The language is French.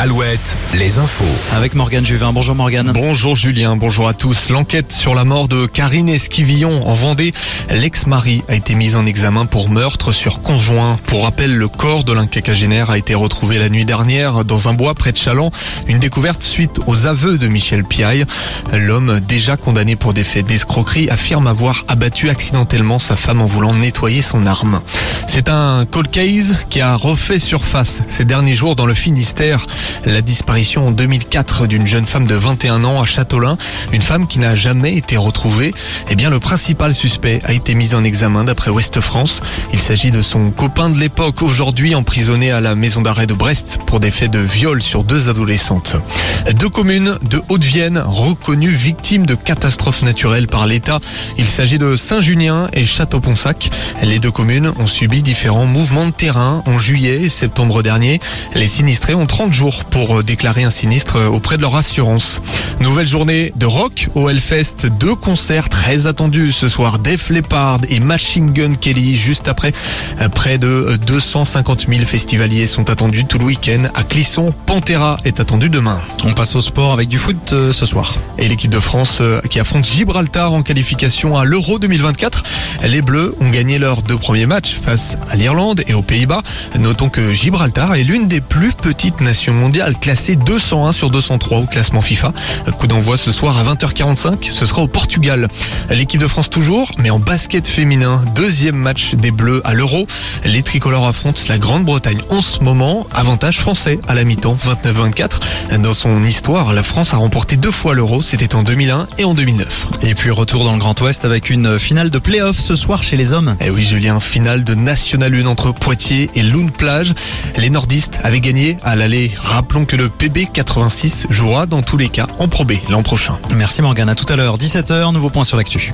Alouette, les infos. Avec Morgane Juvin. Bonjour Morgane. Bonjour Julien, bonjour à tous. L'enquête sur la mort de Karine Esquivillon en Vendée. L'ex-mari a été mis en examen pour meurtre sur conjoint. Pour rappel, le corps de l'inquinquagénaire a été retrouvé la nuit dernière dans un bois près de Chaland. Une découverte suite aux aveux de Michel Piaille. L'homme, déjà condamné pour des faits d'escroquerie, affirme avoir abattu accidentellement sa femme en voulant nettoyer son arme. C'est un cold case qui a refait surface ces derniers jours dans le Finistère. La disparition en 2004 d'une jeune femme de 21 ans à Châteaulin, une femme qui n'a jamais été retrouvée. Eh bien, le principal suspect a été mis en examen d'après Ouest France. Il s'agit de son copain de l'époque, aujourd'hui emprisonné à la maison d'arrêt de Brest pour des faits de viol sur deux adolescentes. Deux communes de Haute-Vienne reconnues victimes de catastrophes naturelles par l'État. Il s'agit de Saint-Junien et Château-Ponsac. Les deux communes ont subi différents mouvements de terrain en juillet et septembre dernier. Les sinistrés ont 30 jours pour déclarer un sinistre auprès de leur assurance. Nouvelle journée de rock au Hellfest. Deux concerts très attendus ce soir. Def Leppard et Machine Gun Kelly. Juste après, près de 250 000 festivaliers sont attendus tout le week-end. À Clisson, Pantera est attendu demain. On passe au sport avec du foot euh, ce soir. Et l'équipe de France euh, qui affronte Gibraltar en qualification à l'Euro 2024. Les Bleus ont gagné leurs deux premiers matchs face à l'Irlande et aux Pays-Bas. Notons que Gibraltar est l'une des plus petites nations classé 201 sur 203 au classement FIFA. Coup d'envoi ce soir à 20h45, ce sera au Portugal. L'équipe de France toujours, mais en basket féminin, deuxième match des Bleus à l'Euro. Les tricolores affrontent la Grande-Bretagne en ce moment, avantage français à la mi-temps 29-24. Dans son histoire, la France a remporté deux fois l'Euro, c'était en 2001 et en 2009. Et puis retour dans le Grand Ouest avec une finale de play-off ce soir chez les hommes. Eh oui Julien, finale de National 1 entre Poitiers et Lune Plage. Les nordistes avaient gagné à l'aller Rappelons que le PB86 jouera dans tous les cas en Pro B l'an prochain. Merci Morgane, à tout à l'heure, 17h, nouveau point sur l'actu.